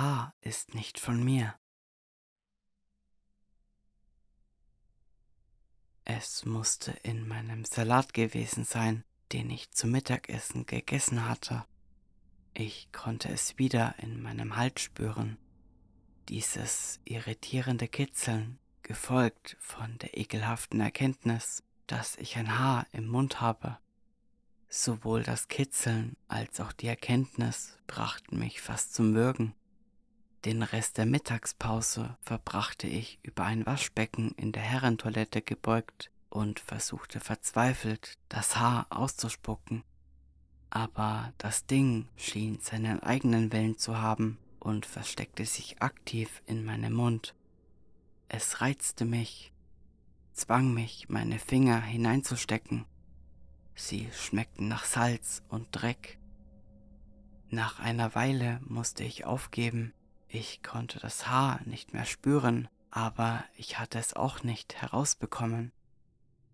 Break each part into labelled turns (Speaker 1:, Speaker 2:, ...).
Speaker 1: Haar ist nicht von mir. Es musste in meinem Salat gewesen sein, den ich zum Mittagessen gegessen hatte. Ich konnte es wieder in meinem Hals spüren. Dieses irritierende Kitzeln, gefolgt von der ekelhaften Erkenntnis, dass ich ein Haar im Mund habe. Sowohl das Kitzeln als auch die Erkenntnis brachten mich fast zum Würgen. Den Rest der Mittagspause verbrachte ich über ein Waschbecken in der Herrentoilette gebeugt und versuchte verzweifelt, das Haar auszuspucken. Aber das Ding schien seinen eigenen Willen zu haben und versteckte sich aktiv in meinem Mund. Es reizte mich, zwang mich, meine Finger hineinzustecken Sie schmeckten nach Salz und Dreck. Nach einer Weile musste ich aufgeben. Ich konnte das Haar nicht mehr spüren, aber ich hatte es auch nicht herausbekommen.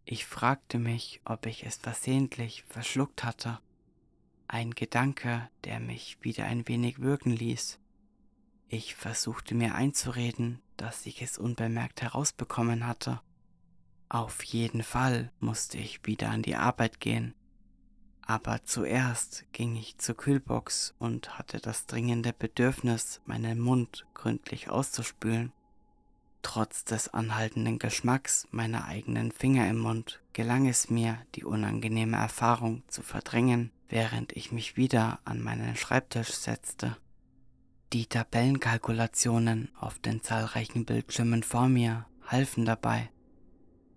Speaker 1: Ich fragte mich, ob ich es versehentlich verschluckt hatte. Ein Gedanke, der mich wieder ein wenig wirken ließ. Ich versuchte mir einzureden, dass ich es unbemerkt herausbekommen hatte. Auf jeden Fall musste ich wieder an die Arbeit gehen. Aber zuerst ging ich zur Kühlbox und hatte das dringende Bedürfnis, meinen Mund gründlich auszuspülen. Trotz des anhaltenden Geschmacks meiner eigenen Finger im Mund gelang es mir, die unangenehme Erfahrung zu verdrängen, während ich mich wieder an meinen Schreibtisch setzte. Die Tabellenkalkulationen auf den zahlreichen Bildschirmen vor mir halfen dabei,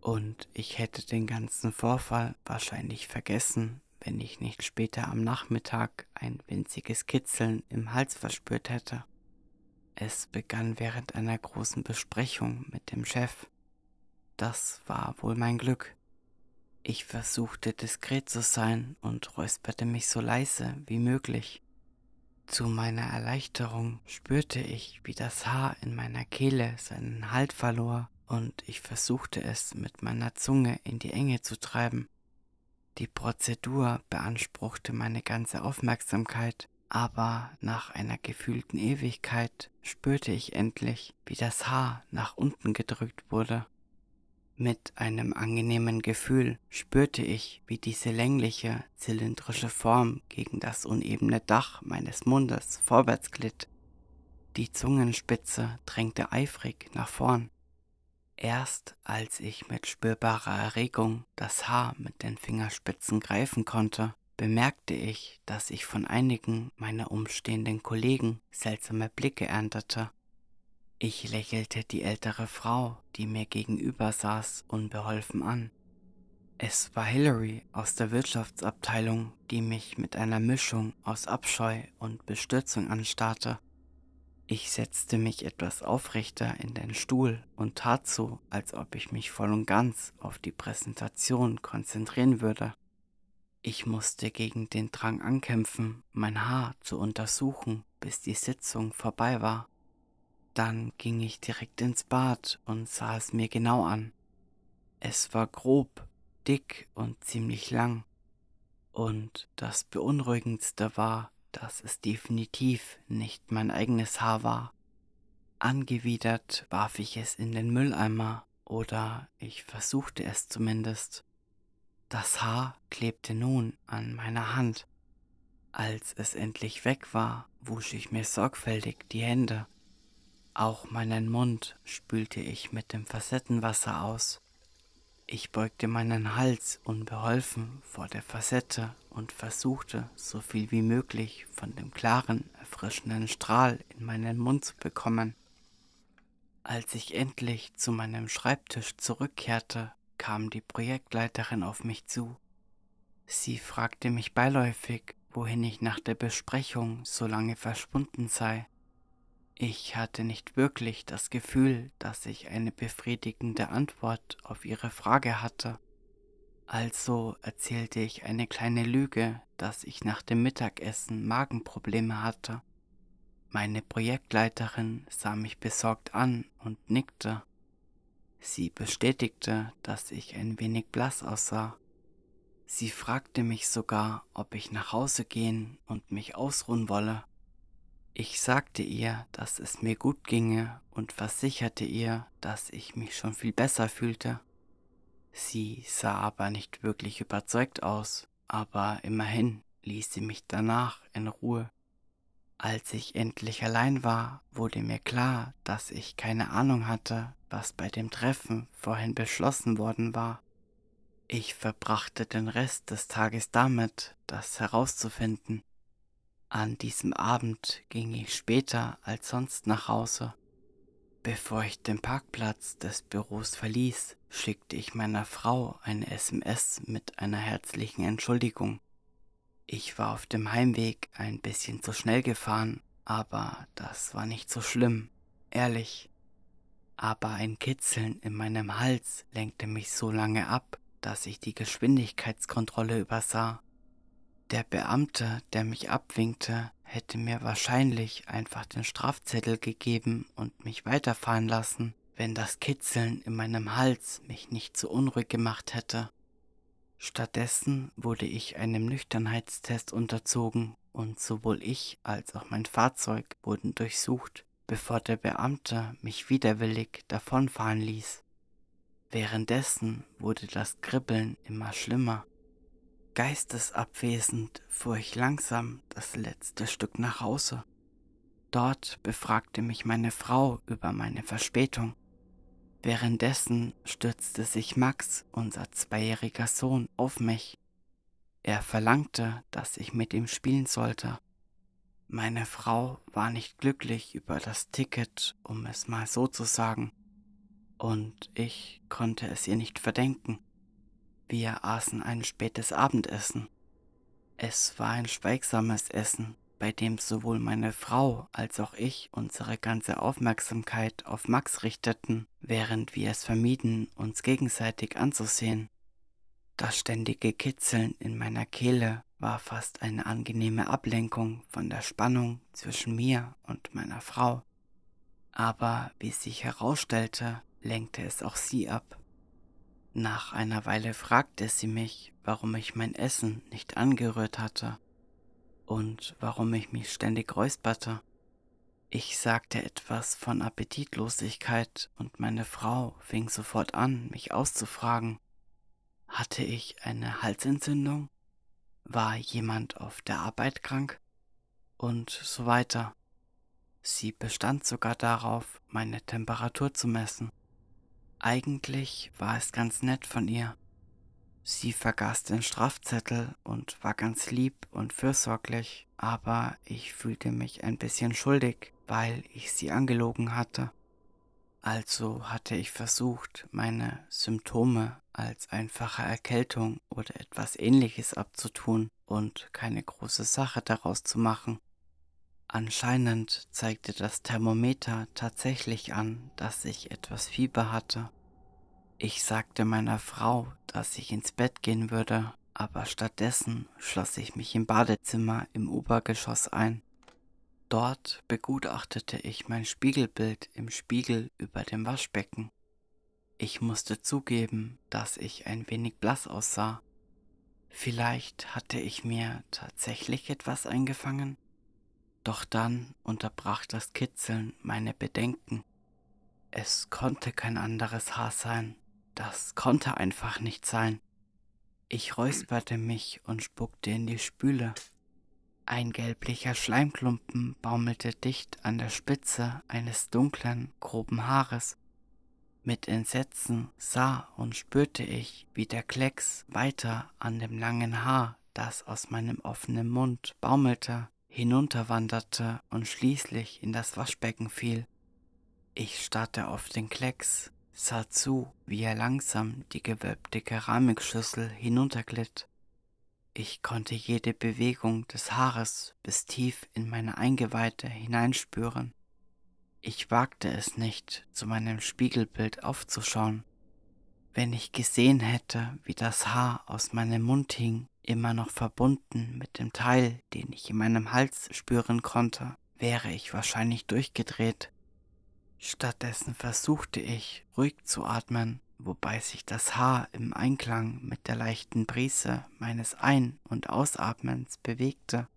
Speaker 1: und ich hätte den ganzen Vorfall wahrscheinlich vergessen, wenn ich nicht später am Nachmittag ein winziges Kitzeln im Hals verspürt hätte. Es begann während einer großen Besprechung mit dem Chef. Das war wohl mein Glück. Ich versuchte diskret zu sein und räusperte mich so leise wie möglich. Zu meiner Erleichterung spürte ich, wie das Haar in meiner Kehle seinen Halt verlor und ich versuchte es mit meiner Zunge in die Enge zu treiben. Die Prozedur beanspruchte meine ganze Aufmerksamkeit, aber nach einer gefühlten Ewigkeit spürte ich endlich, wie das Haar nach unten gedrückt wurde. Mit einem angenehmen Gefühl spürte ich, wie diese längliche, zylindrische Form gegen das unebene Dach meines Mundes vorwärts glitt. Die Zungenspitze drängte eifrig nach vorn. Erst als ich mit spürbarer Erregung das Haar mit den Fingerspitzen greifen konnte, bemerkte ich, dass ich von einigen meiner umstehenden Kollegen seltsame Blicke erntete. Ich lächelte die ältere Frau, die mir gegenüber saß, unbeholfen an. Es war Hillary aus der Wirtschaftsabteilung, die mich mit einer Mischung aus Abscheu und Bestürzung anstarrte. Ich setzte mich etwas aufrechter in den Stuhl und tat so, als ob ich mich voll und ganz auf die Präsentation konzentrieren würde. Ich musste gegen den Drang ankämpfen, mein Haar zu untersuchen, bis die Sitzung vorbei war. Dann ging ich direkt ins Bad und sah es mir genau an. Es war grob, dick und ziemlich lang. Und das Beunruhigendste war, dass es definitiv nicht mein eigenes Haar war. Angewidert warf ich es in den Mülleimer oder ich versuchte es zumindest. Das Haar klebte nun an meiner Hand. Als es endlich weg war, wusch ich mir sorgfältig die Hände. Auch meinen Mund spülte ich mit dem Facettenwasser aus. Ich beugte meinen Hals unbeholfen vor der Facette und versuchte, so viel wie möglich von dem klaren, erfrischenden Strahl in meinen Mund zu bekommen. Als ich endlich zu meinem Schreibtisch zurückkehrte, kam die Projektleiterin auf mich zu. Sie fragte mich beiläufig, wohin ich nach der Besprechung so lange verschwunden sei. Ich hatte nicht wirklich das Gefühl, dass ich eine befriedigende Antwort auf ihre Frage hatte. Also erzählte ich eine kleine Lüge, dass ich nach dem Mittagessen Magenprobleme hatte. Meine Projektleiterin sah mich besorgt an und nickte. Sie bestätigte, dass ich ein wenig blass aussah. Sie fragte mich sogar, ob ich nach Hause gehen und mich ausruhen wolle. Ich sagte ihr, dass es mir gut ginge und versicherte ihr, dass ich mich schon viel besser fühlte. Sie sah aber nicht wirklich überzeugt aus, aber immerhin ließ sie mich danach in Ruhe. Als ich endlich allein war, wurde mir klar, dass ich keine Ahnung hatte, was bei dem Treffen vorhin beschlossen worden war. Ich verbrachte den Rest des Tages damit, das herauszufinden. An diesem Abend ging ich später als sonst nach Hause. Bevor ich den Parkplatz des Büros verließ, schickte ich meiner Frau eine SMS mit einer herzlichen Entschuldigung. Ich war auf dem Heimweg ein bisschen zu schnell gefahren, aber das war nicht so schlimm, ehrlich. Aber ein Kitzeln in meinem Hals lenkte mich so lange ab, dass ich die Geschwindigkeitskontrolle übersah. Der Beamte, der mich abwinkte, hätte mir wahrscheinlich einfach den Strafzettel gegeben und mich weiterfahren lassen, wenn das Kitzeln in meinem Hals mich nicht so unruhig gemacht hätte. Stattdessen wurde ich einem Nüchternheitstest unterzogen und sowohl ich als auch mein Fahrzeug wurden durchsucht, bevor der Beamte mich widerwillig davonfahren ließ. Währenddessen wurde das Kribbeln immer schlimmer. Geistesabwesend fuhr ich langsam das letzte Stück nach Hause. Dort befragte mich meine Frau über meine Verspätung. Währenddessen stürzte sich Max, unser zweijähriger Sohn, auf mich. Er verlangte, dass ich mit ihm spielen sollte. Meine Frau war nicht glücklich über das Ticket, um es mal so zu sagen, und ich konnte es ihr nicht verdenken. Wir aßen ein spätes Abendessen. Es war ein schweigsames Essen, bei dem sowohl meine Frau als auch ich unsere ganze Aufmerksamkeit auf Max richteten, während wir es vermieden, uns gegenseitig anzusehen. Das ständige Kitzeln in meiner Kehle war fast eine angenehme Ablenkung von der Spannung zwischen mir und meiner Frau. Aber wie sich herausstellte, lenkte es auch sie ab. Nach einer Weile fragte sie mich, warum ich mein Essen nicht angerührt hatte und warum ich mich ständig räusperte. Ich sagte etwas von Appetitlosigkeit und meine Frau fing sofort an, mich auszufragen. Hatte ich eine Halsentzündung? War jemand auf der Arbeit krank? Und so weiter. Sie bestand sogar darauf, meine Temperatur zu messen. Eigentlich war es ganz nett von ihr, Sie vergaß den Strafzettel und war ganz lieb und fürsorglich, aber ich fühlte mich ein bisschen schuldig, weil ich sie angelogen hatte. Also hatte ich versucht, meine Symptome als einfache Erkältung oder etwas ähnliches abzutun und keine große Sache daraus zu machen. Anscheinend zeigte das Thermometer tatsächlich an, dass ich etwas Fieber hatte ich sagte meiner Frau, dass ich ins Bett gehen würde, aber stattdessen schloss ich mich im Badezimmer im Obergeschoss ein. Dort begutachtete ich mein Spiegelbild im Spiegel über dem Waschbecken. Ich musste zugeben, dass ich ein wenig blass aussah. Vielleicht hatte ich mir tatsächlich etwas eingefangen? Doch dann unterbrach das Kitzeln meine Bedenken. Es konnte kein anderes Haar sein. Das konnte einfach nicht sein. Ich räusperte mich und spuckte in die Spüle. Ein gelblicher Schleimklumpen baumelte dicht an der Spitze eines dunklen, groben Haares. Mit Entsetzen sah und spürte ich, wie der Klecks weiter an dem langen Haar, das aus meinem offenen Mund baumelte, hinunterwanderte und schließlich in das Waschbecken fiel. Ich starrte auf den Klecks, sah zu, wie er langsam die gewölbte Keramikschüssel hinunterglitt. Ich konnte jede Bewegung des Haares bis tief in meine Eingeweide hineinspüren. Ich wagte es nicht, zu meinem Spiegelbild aufzuschauen. Wenn ich gesehen hätte, wie das Haar aus meinem Mund hing, immer noch verbunden mit dem Teil, den ich in meinem Hals spüren konnte, wäre ich wahrscheinlich durchgedreht. Stattdessen versuchte ich, ruhig zu atmen, wobei sich das Haar im Einklang mit der leichten Brise meines Ein- und Ausatmens bewegte.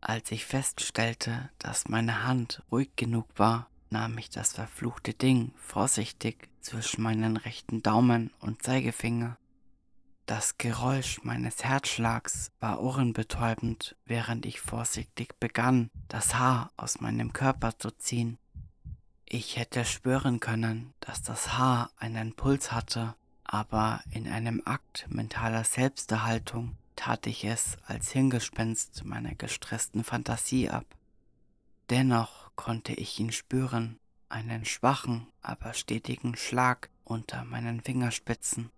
Speaker 1: Als ich feststellte, dass meine Hand ruhig genug war, nahm ich das verfluchte Ding vorsichtig zwischen meinen rechten Daumen und Zeigefinger. Das Geräusch meines Herzschlags war ohrenbetäubend, während ich vorsichtig begann, das Haar aus meinem Körper zu ziehen. Ich hätte spüren können, dass das Haar einen Puls hatte, aber in einem Akt mentaler Selbsterhaltung tat ich es als Hirngespenst meiner gestressten Fantasie ab. Dennoch konnte ich ihn spüren, einen schwachen, aber stetigen Schlag unter meinen Fingerspitzen.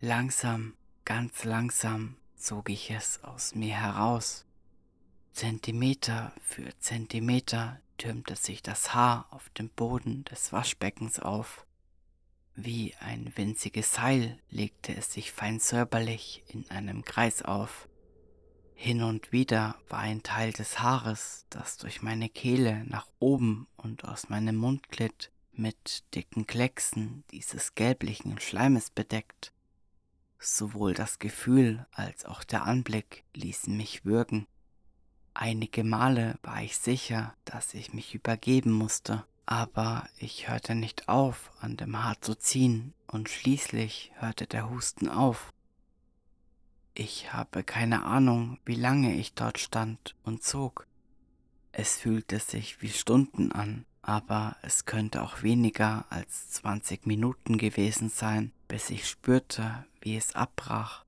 Speaker 1: Langsam, ganz langsam zog ich es aus mir heraus. Zentimeter für Zentimeter türmte sich das Haar auf dem Boden des Waschbeckens auf. Wie ein winziges Seil legte es sich fein säuberlich in einem Kreis auf. Hin und wieder war ein Teil des Haares, das durch meine Kehle nach oben und aus meinem Mund glitt, mit dicken Klecksen dieses gelblichen Schleimes bedeckt. Sowohl das Gefühl als auch der Anblick ließen mich würgen. Einige Male war ich sicher, dass ich mich übergeben musste, aber ich hörte nicht auf, an dem Haar zu ziehen, und schließlich hörte der Husten auf. Ich habe keine Ahnung, wie lange ich dort stand und zog. Es fühlte sich wie Stunden an, aber es könnte auch weniger als 20 Minuten gewesen sein, bis ich spürte, wie es abbrach.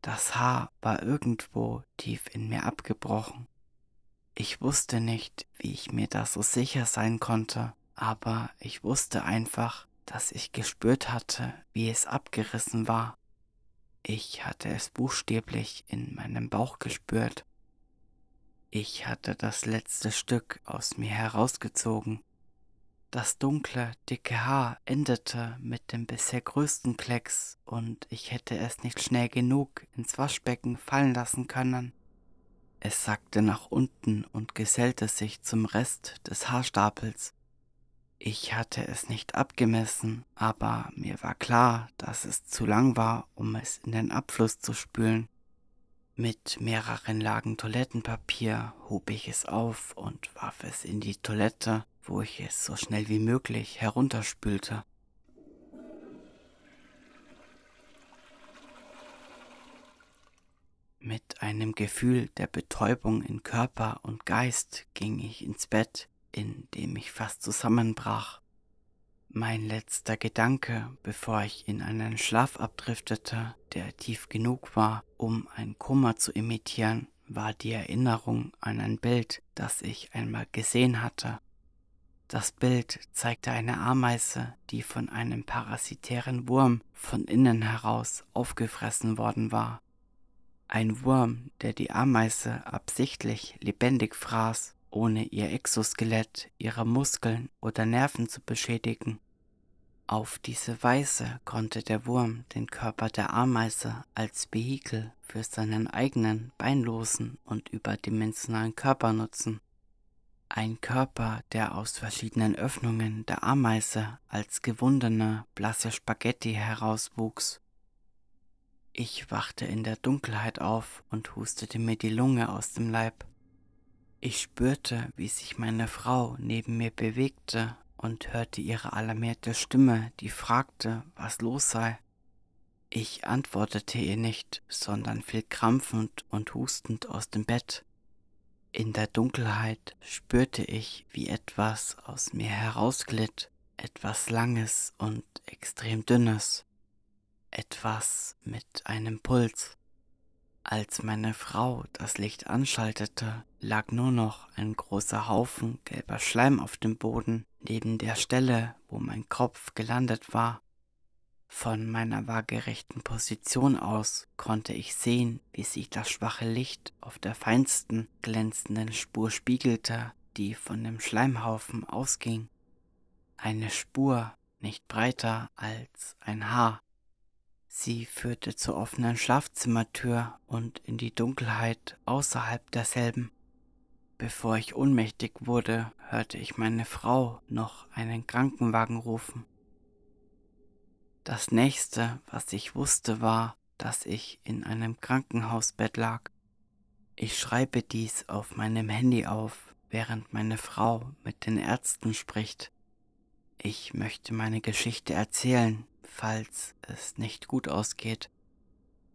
Speaker 1: Das Haar war irgendwo tief in mir abgebrochen ich wusste nicht, wie ich mir da so sicher sein konnte, aber ich wusste einfach, dass ich gespürt hatte, wie es abgerissen war. Ich hatte es buchstäblich in meinem Bauch gespürt. Ich hatte das letzte Stück aus mir herausgezogen. Das dunkle, dicke Haar endete mit dem bisher größten Klecks und ich hätte es nicht schnell genug ins Waschbecken fallen lassen können. Es sackte nach unten und gesellte sich zum Rest des Haarstapels. Ich hatte es nicht abgemessen, aber mir war klar, dass es zu lang war, um es in den Abfluss zu spülen. Mit mehreren Lagen Toilettenpapier hob ich es auf und warf es in die Toilette, wo ich es so schnell wie möglich herunterspülte. Mit einem Gefühl der Betäubung in Körper und Geist ging ich ins Bett, in dem ich fast zusammenbrach. Mein letzter Gedanke, bevor ich in einen Schlaf abdriftete, der tief genug war, um ein Kummer zu imitieren, war die Erinnerung an ein Bild, das ich einmal gesehen hatte. Das Bild zeigte eine Ameise, die von einem parasitären Wurm von innen heraus aufgefressen worden war. Ein Wurm, der die Ameise absichtlich lebendig fraß, ohne ihr Exoskelett, ihre Muskeln oder Nerven zu beschädigen. Auf diese Weise konnte der Wurm den Körper der Ameise als Vehikel für seinen eigenen beinlosen und überdimensionalen Körper nutzen. Ein Körper, der aus verschiedenen Öffnungen der Ameise als gewundene, blasse Spaghetti herauswuchs ich wachte in der Dunkelheit auf und hustete mir die Lunge aus dem Leib. Ich spürte, wie sich meine Frau neben mir bewegte und hörte ihre alarmierte Stimme, die fragte, was los sei. Ich antwortete ihr nicht, sondern fiel krampfend und hustend aus dem Bett. In der Dunkelheit spürte ich, wie etwas aus mir herausglitt, etwas Langes und extrem Dünnes etwas mit einem Puls. Als meine Frau das Licht anschaltete, lag nur noch ein großer Haufen gelber Schleim auf dem Boden neben der Stelle, wo mein Kopf gelandet war. Von meiner waagerechten Position aus konnte ich sehen, wie sich das schwache Licht auf der feinsten, glänzenden Spur spiegelte, die von dem Schleimhaufen ausging. Eine Spur nicht breiter als ein Haar. Sie führte zur offenen Schlafzimmertür und in die Dunkelheit außerhalb derselben. Bevor ich ohnmächtig wurde, hörte ich meine Frau noch einen Krankenwagen rufen. Das nächste, was ich wusste, war, dass ich in einem Krankenhausbett lag. Ich schreibe dies auf meinem Handy auf, während meine Frau mit den Ärzten spricht. Ich möchte meine Geschichte erzählen, falls es nicht gut ausgeht.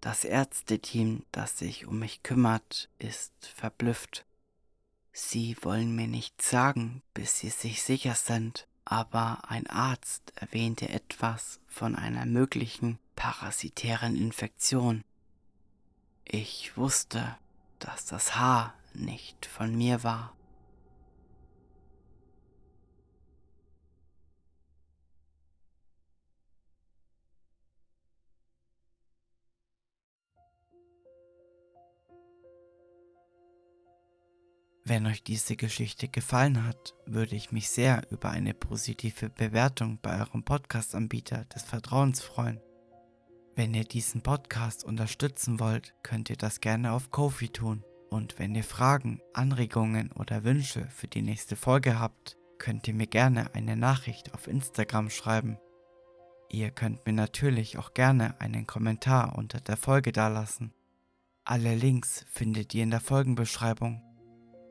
Speaker 1: Das Ärzteteam, das sich um mich kümmert, ist verblüfft. Sie wollen mir nichts sagen, bis sie sich sicher sind, aber ein Arzt erwähnte etwas von einer möglichen parasitären Infektion. Ich wusste, dass das Haar nicht von mir war. Wenn euch diese Geschichte gefallen hat, würde ich mich sehr über eine positive Bewertung bei eurem Podcast-Anbieter des Vertrauens freuen. Wenn ihr diesen Podcast unterstützen wollt, könnt ihr das gerne auf Kofi tun. Und wenn ihr Fragen, Anregungen oder Wünsche für die nächste Folge habt, könnt ihr mir gerne eine Nachricht auf Instagram schreiben. Ihr könnt mir natürlich auch gerne einen Kommentar unter der Folge dalassen. Alle Links findet ihr in der Folgenbeschreibung.